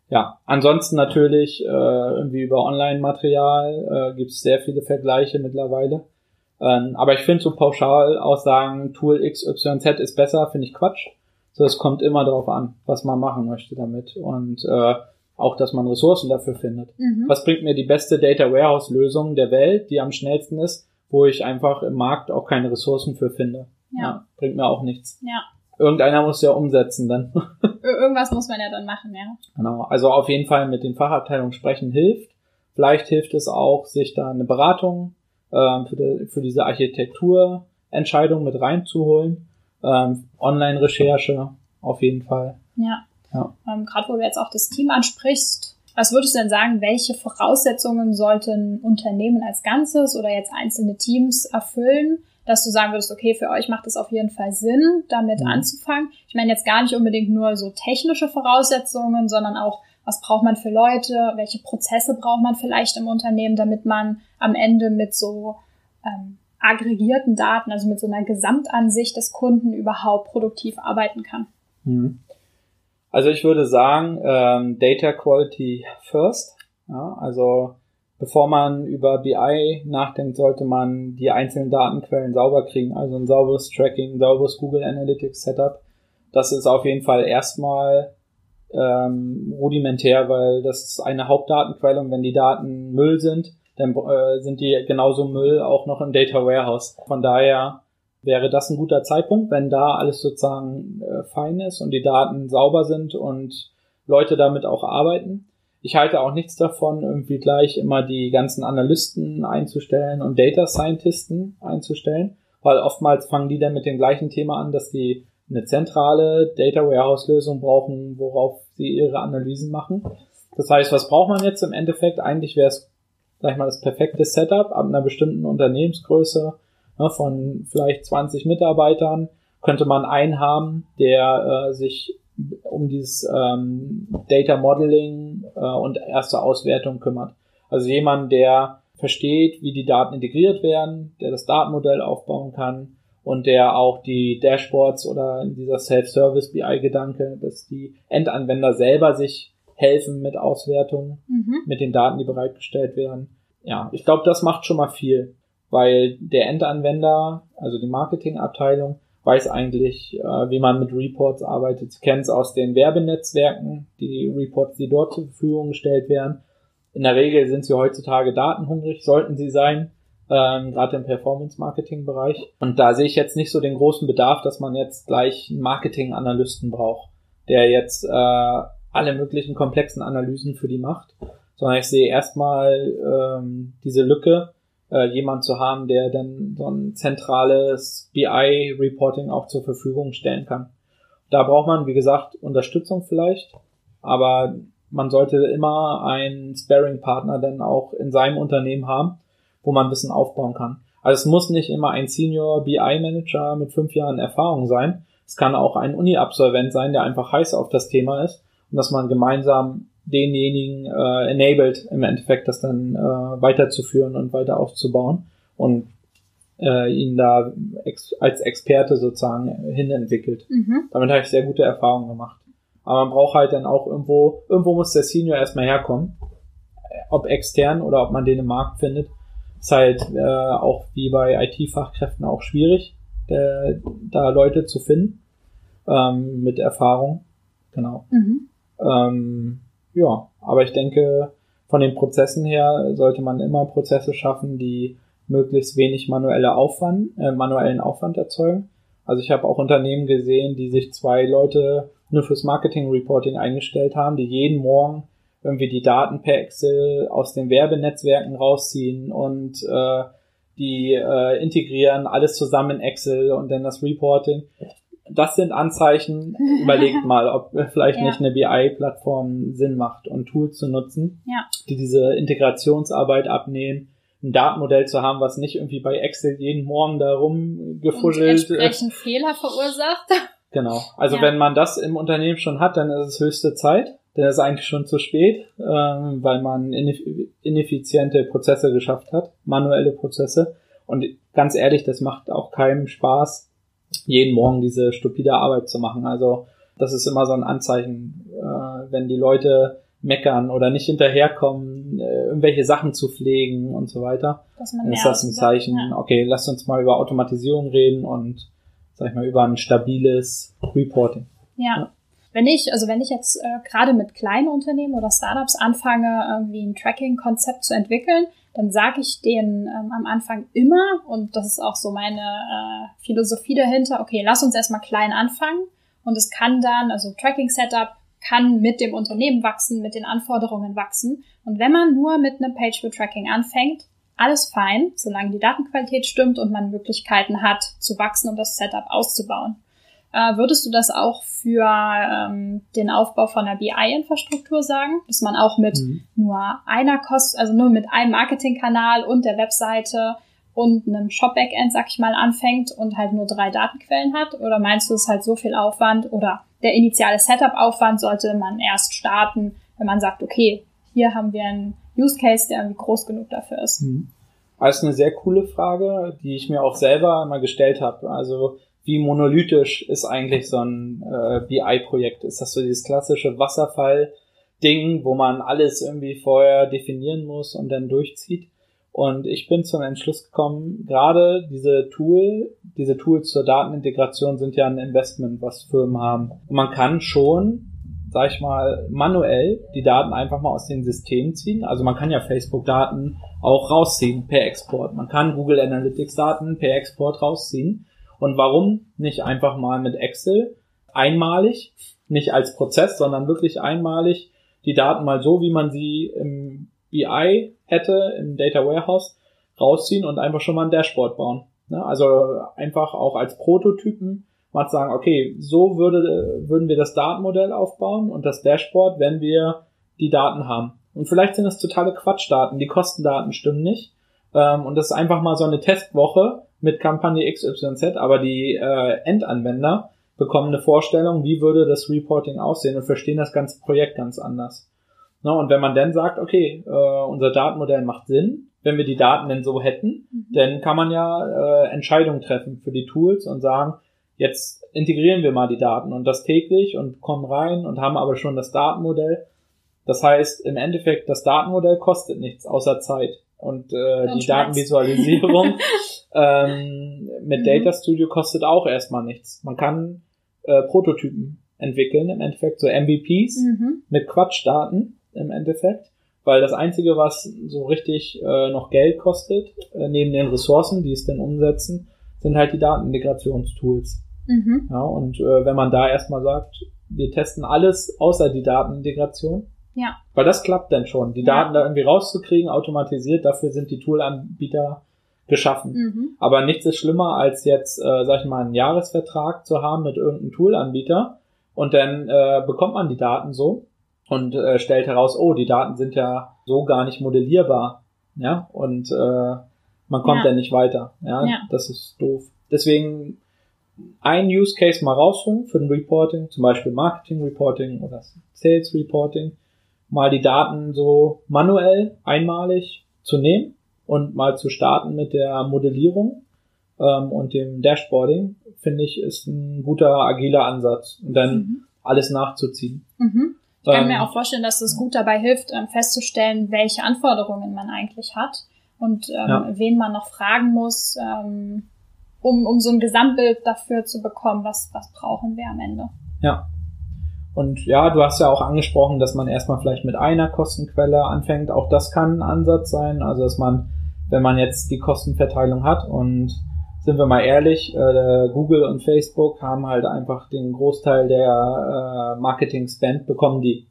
Ja, ansonsten natürlich äh, irgendwie über Online-Material äh, gibt es sehr viele Vergleiche mittlerweile. Ähm, aber ich finde so pauschal Aussagen, Tool XYZ ist besser, finde ich Quatsch. So, es kommt immer darauf an, was man machen möchte damit und äh, auch, dass man Ressourcen dafür findet. Mhm. Was bringt mir die beste Data Warehouse Lösung der Welt, die am schnellsten ist, wo ich einfach im Markt auch keine Ressourcen für finde? Ja. ja bringt mir auch nichts. Ja. Irgendeiner muss ja umsetzen dann. Irgendwas muss man ja dann machen, ja. Genau. Also auf jeden Fall mit den Fachabteilungen sprechen hilft. Vielleicht hilft es auch, sich da eine Beratung äh, für, die, für diese Architekturentscheidung mit reinzuholen ähm, Online-Recherche auf jeden Fall. Ja. ja. Ähm, Gerade wo du jetzt auch das Team ansprichst, was würdest du denn sagen, welche Voraussetzungen sollten Unternehmen als Ganzes oder jetzt einzelne Teams erfüllen, dass du sagen würdest, okay, für euch macht es auf jeden Fall Sinn, damit mhm. anzufangen? Ich meine jetzt gar nicht unbedingt nur so technische Voraussetzungen, sondern auch, was braucht man für Leute, welche Prozesse braucht man vielleicht im Unternehmen, damit man am Ende mit so ähm, aggregierten Daten, also mit so einer Gesamtansicht des Kunden überhaupt produktiv arbeiten kann? Mhm. Also ich würde sagen, ähm, Data Quality first. Ja, also bevor man über BI nachdenkt, sollte man die einzelnen Datenquellen sauber kriegen. Also ein sauberes Tracking, ein sauberes Google Analytics Setup. Das ist auf jeden Fall erstmal ähm, rudimentär, weil das ist eine Hauptdatenquelle und wenn die Daten Müll sind, dann äh, sind die genauso Müll auch noch im Data Warehouse. Von daher wäre das ein guter Zeitpunkt, wenn da alles sozusagen äh, fein ist und die Daten sauber sind und Leute damit auch arbeiten. Ich halte auch nichts davon, irgendwie gleich immer die ganzen Analysten einzustellen und Data Scientisten einzustellen, weil oftmals fangen die dann mit dem gleichen Thema an, dass die eine zentrale Data Warehouse Lösung brauchen, worauf sie ihre Analysen machen. Das heißt, was braucht man jetzt im Endeffekt? Eigentlich wäre es sag ich mal, das perfekte Setup ab einer bestimmten Unternehmensgröße ne, von vielleicht 20 Mitarbeitern könnte man einen haben, der äh, sich um dieses ähm, Data Modeling äh, und erste Auswertung kümmert. Also jemand, der versteht, wie die Daten integriert werden, der das Datenmodell aufbauen kann und der auch die Dashboards oder dieser Self-Service BI-Gedanke, dass die Endanwender selber sich helfen mit Auswertungen, mhm. mit den Daten, die bereitgestellt werden. Ja, ich glaube, das macht schon mal viel, weil der Endanwender, also die Marketingabteilung, weiß eigentlich, äh, wie man mit Reports arbeitet. Sie kennen es aus den Werbenetzwerken, die Reports, die dort zur Verfügung gestellt werden. In der Regel sind sie heutzutage datenhungrig, sollten sie sein, ähm, gerade im Performance-Marketing-Bereich. Und da sehe ich jetzt nicht so den großen Bedarf, dass man jetzt gleich einen Marketing-Analysten braucht, der jetzt äh, alle möglichen komplexen Analysen für die macht, sondern ich sehe erstmal ähm, diese Lücke, äh, jemand zu haben, der dann so ein zentrales BI-Reporting auch zur Verfügung stellen kann. Da braucht man, wie gesagt, Unterstützung vielleicht, aber man sollte immer einen Sparing-Partner dann auch in seinem Unternehmen haben, wo man Wissen aufbauen kann. Also es muss nicht immer ein Senior BI-Manager mit fünf Jahren Erfahrung sein. Es kann auch ein Uni-Absolvent sein, der einfach heiß auf das Thema ist und dass man gemeinsam denjenigen äh, enabled, im Endeffekt das dann äh, weiterzuführen und weiter aufzubauen und äh, ihn da ex als Experte sozusagen hinentwickelt. Mhm. Damit habe ich sehr gute Erfahrungen gemacht. Aber man braucht halt dann auch irgendwo, irgendwo muss der Senior erstmal herkommen. Ob extern oder ob man den im Markt findet. Ist halt äh, auch wie bei IT-Fachkräften auch schwierig, äh, da Leute zu finden ähm, mit Erfahrung. Genau. Mhm. Ähm, ja, aber ich denke, von den Prozessen her sollte man immer Prozesse schaffen, die möglichst wenig manuelle Aufwand, äh, manuellen Aufwand erzeugen Also ich habe auch Unternehmen gesehen, die sich zwei Leute nur fürs Marketing Reporting eingestellt haben, die jeden Morgen irgendwie die Daten per Excel aus den Werbenetzwerken rausziehen und äh, die äh, integrieren alles zusammen in Excel und dann das Reporting. Das sind Anzeichen. Überlegt mal, ob vielleicht ja. nicht eine BI-Plattform Sinn macht und Tools zu nutzen, ja. die diese Integrationsarbeit abnehmen ein Datenmodell zu haben, was nicht irgendwie bei Excel jeden Morgen da rumgefuschelt. Und entsprechend Fehler verursacht. Genau. Also ja. wenn man das im Unternehmen schon hat, dann ist es höchste Zeit. Dann ist es eigentlich schon zu spät, ähm, weil man ineffiziente Prozesse geschafft hat, manuelle Prozesse. Und ganz ehrlich, das macht auch keinem Spaß, jeden Morgen diese stupide Arbeit zu machen. Also das ist immer so ein Anzeichen, äh, wenn die Leute meckern oder nicht hinterherkommen, äh, irgendwelche Sachen zu pflegen und so weiter, dann ist das ein Zeichen, ja. okay, lasst uns mal über Automatisierung reden und sag ich mal über ein stabiles Reporting. Ja. ja. Wenn ich, also wenn ich jetzt äh, gerade mit kleinen Unternehmen oder Startups anfange, irgendwie ein Tracking-Konzept zu entwickeln, dann sage ich denen ähm, am Anfang immer, und das ist auch so meine äh, Philosophie dahinter, okay, lass uns erstmal klein anfangen. Und es kann dann, also Tracking-Setup kann mit dem Unternehmen wachsen, mit den Anforderungen wachsen. Und wenn man nur mit einem Page-View-Tracking anfängt, alles fein, solange die Datenqualität stimmt und man Möglichkeiten hat, zu wachsen und das Setup auszubauen. Äh, würdest du das auch für ähm, den Aufbau von einer BI-Infrastruktur sagen, dass man auch mit mhm. nur einer Kost, also nur mit einem Marketingkanal und der Webseite und einem Shop-Backend, sag ich mal, anfängt und halt nur drei Datenquellen hat? Oder meinst du, es ist halt so viel Aufwand oder der initiale Setup-Aufwand sollte man erst starten, wenn man sagt, okay, hier haben wir einen Use Case, der irgendwie groß genug dafür ist? Mhm. Das ist eine sehr coole Frage, die ich mir auch selber mal gestellt habe. Also wie monolithisch ist eigentlich so ein äh, BI-Projekt? Ist das so dieses klassische Wasserfall-Ding, wo man alles irgendwie vorher definieren muss und dann durchzieht? Und ich bin zum Entschluss gekommen, gerade diese Tool, diese Tools zur Datenintegration sind ja ein Investment, was Firmen haben. Und man kann schon, sag ich mal, manuell die Daten einfach mal aus den Systemen ziehen. Also man kann ja Facebook-Daten auch rausziehen per Export. Man kann Google Analytics-Daten per Export rausziehen. Und warum nicht einfach mal mit Excel einmalig, nicht als Prozess, sondern wirklich einmalig die Daten mal so, wie man sie im BI hätte im Data Warehouse rausziehen und einfach schon mal ein Dashboard bauen. Ne? Also einfach auch als Prototypen mal sagen, okay, so würde, würden wir das Datenmodell aufbauen und das Dashboard, wenn wir die Daten haben. Und vielleicht sind das totale Quatschdaten, die Kostendaten stimmen nicht. Ähm, und das ist einfach mal so eine Testwoche mit Kampagne XYZ, aber die äh, Endanwender bekommen eine Vorstellung, wie würde das Reporting aussehen und verstehen das ganze Projekt ganz anders. Ne, und wenn man dann sagt, okay, äh, unser Datenmodell macht Sinn, wenn wir die Daten denn so hätten, mhm. dann kann man ja äh, Entscheidungen treffen für die Tools und sagen, jetzt integrieren wir mal die Daten und das täglich und kommen rein und haben aber schon das Datenmodell. Das heißt, im Endeffekt, das Datenmodell kostet nichts außer Zeit. Und äh, die Datenvisualisierung ähm, mit mhm. Data Studio kostet auch erstmal nichts. Man kann äh, Prototypen entwickeln, im Endeffekt so MVPs mhm. mit Quatschdaten im Endeffekt, weil das Einzige, was so richtig äh, noch Geld kostet, äh, neben den Ressourcen, die es denn umsetzen, sind halt die Datenintegrationstools. Mhm. Ja, und äh, wenn man da erstmal sagt, wir testen alles außer die Datenintegration, ja. Weil das klappt dann schon. Die ja. Daten da irgendwie rauszukriegen, automatisiert, dafür sind die Toolanbieter geschaffen. Mhm. Aber nichts ist schlimmer, als jetzt, äh, sag ich mal, einen Jahresvertrag zu haben mit irgendeinem Toolanbieter und dann äh, bekommt man die Daten so und äh, stellt heraus, oh, die Daten sind ja so gar nicht modellierbar, ja, und äh, man kommt ja. dann nicht weiter, ja? ja, das ist doof. Deswegen ein Use Case mal rausholen für ein Reporting, zum Beispiel Marketing Reporting oder Sales Reporting, mal die Daten so manuell einmalig zu nehmen und mal zu starten mit der Modellierung ähm, und dem Dashboarding, finde ich, ist ein guter agiler Ansatz und dann mhm. alles nachzuziehen. Mhm. Ich kann ähm, mir auch vorstellen, dass es gut dabei hilft, ähm, festzustellen, welche Anforderungen man eigentlich hat und ähm, ja. wen man noch fragen muss, ähm, um, um so ein Gesamtbild dafür zu bekommen, was, was brauchen wir am Ende. Ja. Und ja, du hast ja auch angesprochen, dass man erstmal vielleicht mit einer Kostenquelle anfängt. Auch das kann ein Ansatz sein. Also, dass man, wenn man jetzt die Kostenverteilung hat und sind wir mal ehrlich, äh, Google und Facebook haben halt einfach den Großteil der äh, Marketing-Spend bekommen die.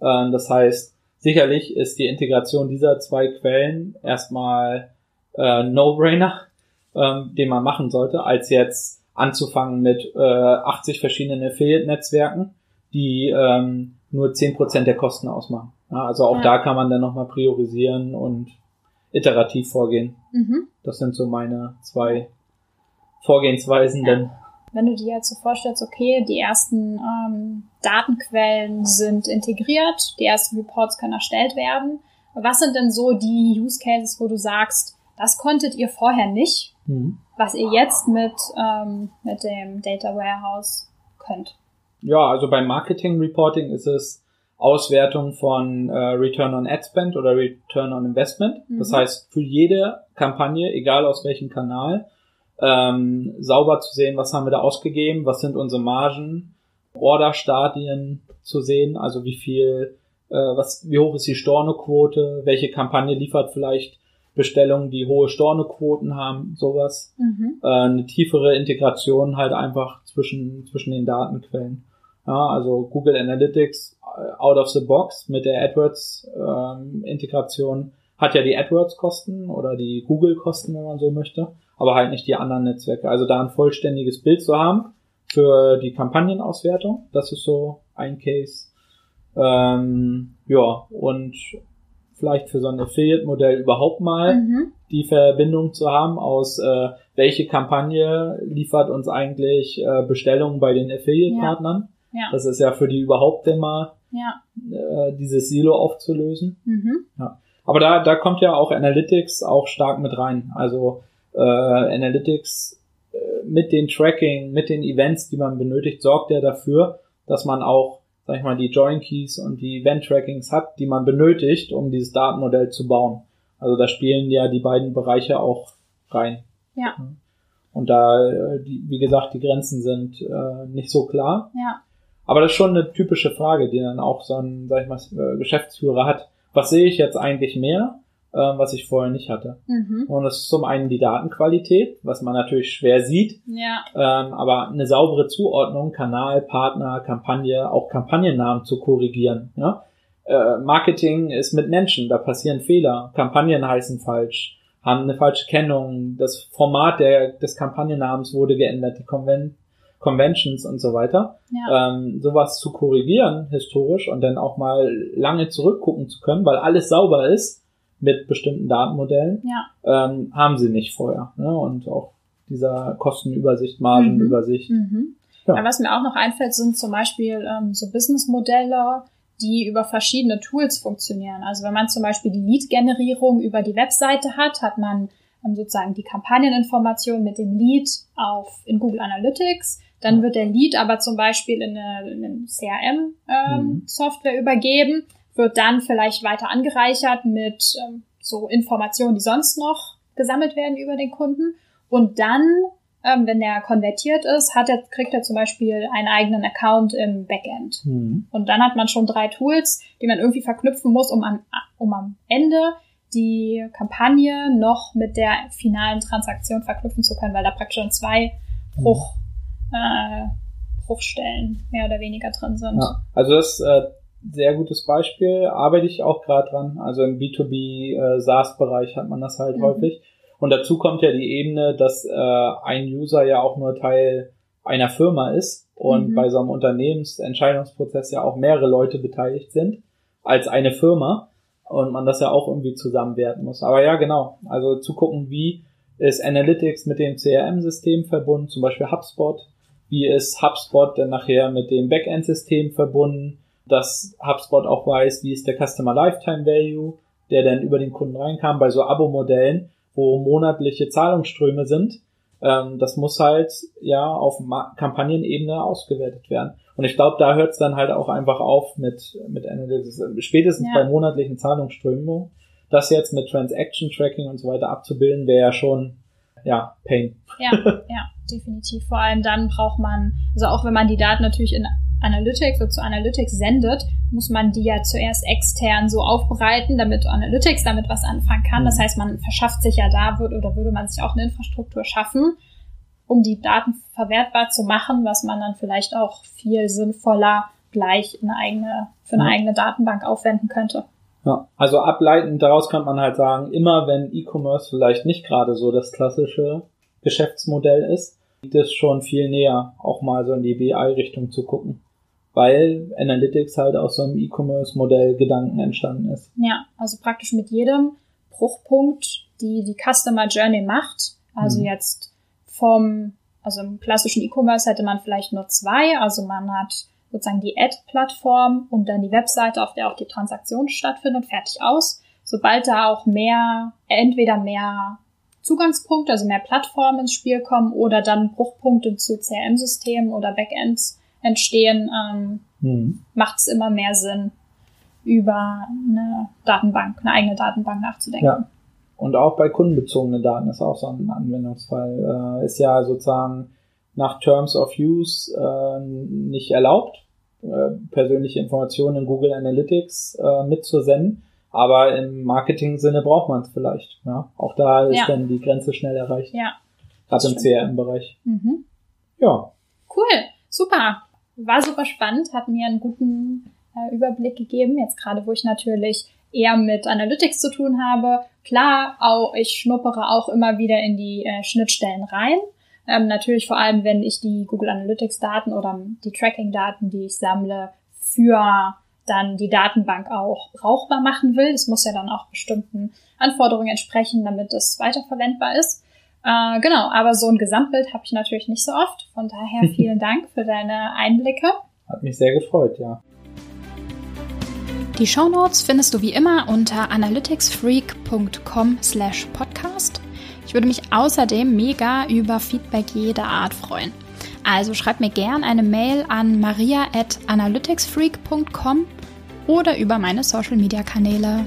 Äh, das heißt, sicherlich ist die Integration dieser zwei Quellen erstmal äh, No-Brainer, ähm, den man machen sollte, als jetzt anzufangen mit äh, 80 verschiedenen Affiliate-Netzwerken, die ähm, nur 10% der Kosten ausmachen. Ja, also auch ja. da kann man dann nochmal priorisieren und iterativ vorgehen. Mhm. Das sind so meine zwei Vorgehensweisen. Ja. Denn wenn du dir jetzt so vorstellst, okay, die ersten ähm, Datenquellen sind integriert, die ersten Reports können erstellt werden. Was sind denn so die Use Cases, wo du sagst, das konntet ihr vorher nicht, mhm. was ihr jetzt mit, ähm, mit dem Data Warehouse könnt? Ja, also beim Marketing Reporting ist es Auswertung von äh, Return on Ad Spend oder Return on Investment. Mhm. Das heißt, für jede Kampagne, egal aus welchem Kanal, ähm, sauber zu sehen, was haben wir da ausgegeben, was sind unsere Margen, Orderstadien zu sehen, also wie viel, äh, was, wie hoch ist die Stornoquote, welche Kampagne liefert vielleicht Bestellungen, die hohe Stornoquoten haben, sowas. Mhm. Äh, eine tiefere Integration halt einfach zwischen, zwischen den Datenquellen. Ja, also Google Analytics äh, out of the box mit der AdWords ähm, Integration hat ja die AdWords Kosten oder die Google Kosten, wenn man so möchte, aber halt nicht die anderen Netzwerke. Also da ein vollständiges Bild zu haben für die Kampagnenauswertung, das ist so ein Case. Ähm, ja, und vielleicht für so ein Affiliate-Modell überhaupt mal mhm. die Verbindung zu haben aus äh, welche Kampagne liefert uns eigentlich äh, Bestellungen bei den Affiliate-Partnern. Ja. Ja. Das ist ja für die überhaupt immer ja. äh, dieses Silo aufzulösen. Mhm. Ja. Aber da, da kommt ja auch Analytics auch stark mit rein. Also äh, Analytics äh, mit den Tracking, mit den Events, die man benötigt, sorgt ja dafür, dass man auch sag ich mal, die Join Keys und die Event Trackings hat, die man benötigt, um dieses Datenmodell zu bauen. Also da spielen ja die beiden Bereiche auch rein. Ja. Und da, äh, die, wie gesagt, die Grenzen sind äh, nicht so klar. Ja. Aber das ist schon eine typische Frage, die dann auch so ein, sag ich mal, äh, Geschäftsführer hat. Was sehe ich jetzt eigentlich mehr? äh, was ich vorher nicht hatte. Mhm. Und das ist zum einen die Datenqualität, was man natürlich schwer sieht, ja. ähm, aber eine saubere Zuordnung, Kanal, Partner, Kampagne, auch Kampagnennamen zu korrigieren. Ja? Äh, Marketing ist mit Menschen, da passieren Fehler, Kampagnen heißen falsch, haben eine falsche Kennung, das Format der, des Kampagnennamens wurde geändert, die Conven Conventions und so weiter. Ja. Ähm, sowas zu korrigieren historisch und dann auch mal lange zurückgucken zu können, weil alles sauber ist, mit bestimmten Datenmodellen. Ja. Ähm, haben sie nicht vorher. Ne? Und auch dieser Kostenübersicht, Margenübersicht. Mhm. Mhm. Ja. was mir auch noch einfällt, sind zum Beispiel ähm, so Businessmodelle, die über verschiedene Tools funktionieren. Also wenn man zum Beispiel die Lead-Generierung über die Webseite hat, hat man ähm, sozusagen die Kampagneninformation mit dem Lead auf in Google Analytics. Dann wird der Lead aber zum Beispiel in eine, in eine CRM-Software ähm, mhm. übergeben wird dann vielleicht weiter angereichert mit ähm, so Informationen, die sonst noch gesammelt werden über den Kunden. Und dann, ähm, wenn der konvertiert ist, hat er, kriegt er zum Beispiel einen eigenen Account im Backend. Mhm. Und dann hat man schon drei Tools, die man irgendwie verknüpfen muss, um am, um am Ende die Kampagne noch mit der finalen Transaktion verknüpfen zu können, weil da praktisch schon zwei Bruch, mhm. Äh, Bruchstellen mehr oder weniger drin sind. Ja, also das äh, sehr gutes Beispiel, arbeite ich auch gerade dran. Also im B2B äh, SaaS-Bereich hat man das halt mhm. häufig. Und dazu kommt ja die Ebene, dass äh, ein User ja auch nur Teil einer Firma ist und mhm. bei so einem Unternehmensentscheidungsprozess ja auch mehrere Leute beteiligt sind als eine Firma und man das ja auch irgendwie zusammenwerten muss. Aber ja, genau. Also zu gucken, wie ist Analytics mit dem CRM-System verbunden, zum Beispiel HubSpot. Wie ist HubSpot dann nachher mit dem Backend-System verbunden? dass HubSpot auch weiß, wie ist der Customer Lifetime Value, der dann über den Kunden reinkam, bei so Abo-Modellen, wo monatliche Zahlungsströme sind. Ähm, das muss halt ja auf Kampagnenebene ausgewertet werden. Und ich glaube, da hört es dann halt auch einfach auf mit, mit Analytics. Spätestens ja. bei monatlichen Zahlungsströmen. Das jetzt mit Transaction Tracking und so weiter abzubilden, wäre ja schon ja, Pain. Ja, ja, definitiv. Vor allem dann braucht man, also auch wenn man die Daten natürlich in Analytics oder zu Analytics sendet, muss man die ja zuerst extern so aufbereiten, damit Analytics damit was anfangen kann. Das mhm. heißt, man verschafft sich ja da, wird, oder würde man sich auch eine Infrastruktur schaffen, um die Daten verwertbar zu machen, was man dann vielleicht auch viel sinnvoller gleich eine eigene, für eine ja. eigene Datenbank aufwenden könnte. Ja, also ableitend daraus kann man halt sagen, immer wenn E-Commerce vielleicht nicht gerade so das klassische Geschäftsmodell ist, liegt es schon viel näher, auch mal so in die BI-Richtung zu gucken. Weil Analytics halt aus so einem E-Commerce-Modell Gedanken entstanden ist. Ja, also praktisch mit jedem Bruchpunkt, die die Customer Journey macht. Also mhm. jetzt vom, also im klassischen E-Commerce hätte man vielleicht nur zwei. Also man hat sozusagen die Ad-Plattform und dann die Webseite, auf der auch die Transaktion stattfindet, fertig aus. Sobald da auch mehr, entweder mehr Zugangspunkte, also mehr Plattformen ins Spiel kommen oder dann Bruchpunkte zu CRM-Systemen oder Backends entstehen, ähm, mhm. macht es immer mehr Sinn, über eine Datenbank, eine eigene Datenbank nachzudenken. Ja. Und auch bei kundenbezogenen Daten ist auch so ein Anwendungsfall. Äh, ist ja sozusagen nach Terms of Use äh, nicht erlaubt, äh, persönliche Informationen in Google Analytics äh, mitzusenden. Aber im Marketing-Sinne braucht man es vielleicht. Ja? Auch da ist ja. dann die Grenze schnell erreicht. Ja. Gerade im CRM-Bereich. Mhm. Ja. Cool, super. War super spannend, hat mir einen guten äh, Überblick gegeben. Jetzt gerade, wo ich natürlich eher mit Analytics zu tun habe. Klar, auch ich schnuppere auch immer wieder in die äh, Schnittstellen rein. Ähm, natürlich vor allem, wenn ich die Google Analytics Daten oder die Tracking Daten, die ich sammle, für dann die Datenbank auch brauchbar machen will. Das muss ja dann auch bestimmten Anforderungen entsprechen, damit es weiterverwendbar ist. Äh, genau, aber so ein Gesamtbild habe ich natürlich nicht so oft. Von daher vielen Dank für deine Einblicke. Hat mich sehr gefreut, ja. Die Shownotes findest du wie immer unter analyticsfreak.com slash podcast. Ich würde mich außerdem mega über Feedback jeder Art freuen. Also schreib mir gern eine Mail an maria at analyticsfreak.com oder über meine Social Media Kanäle.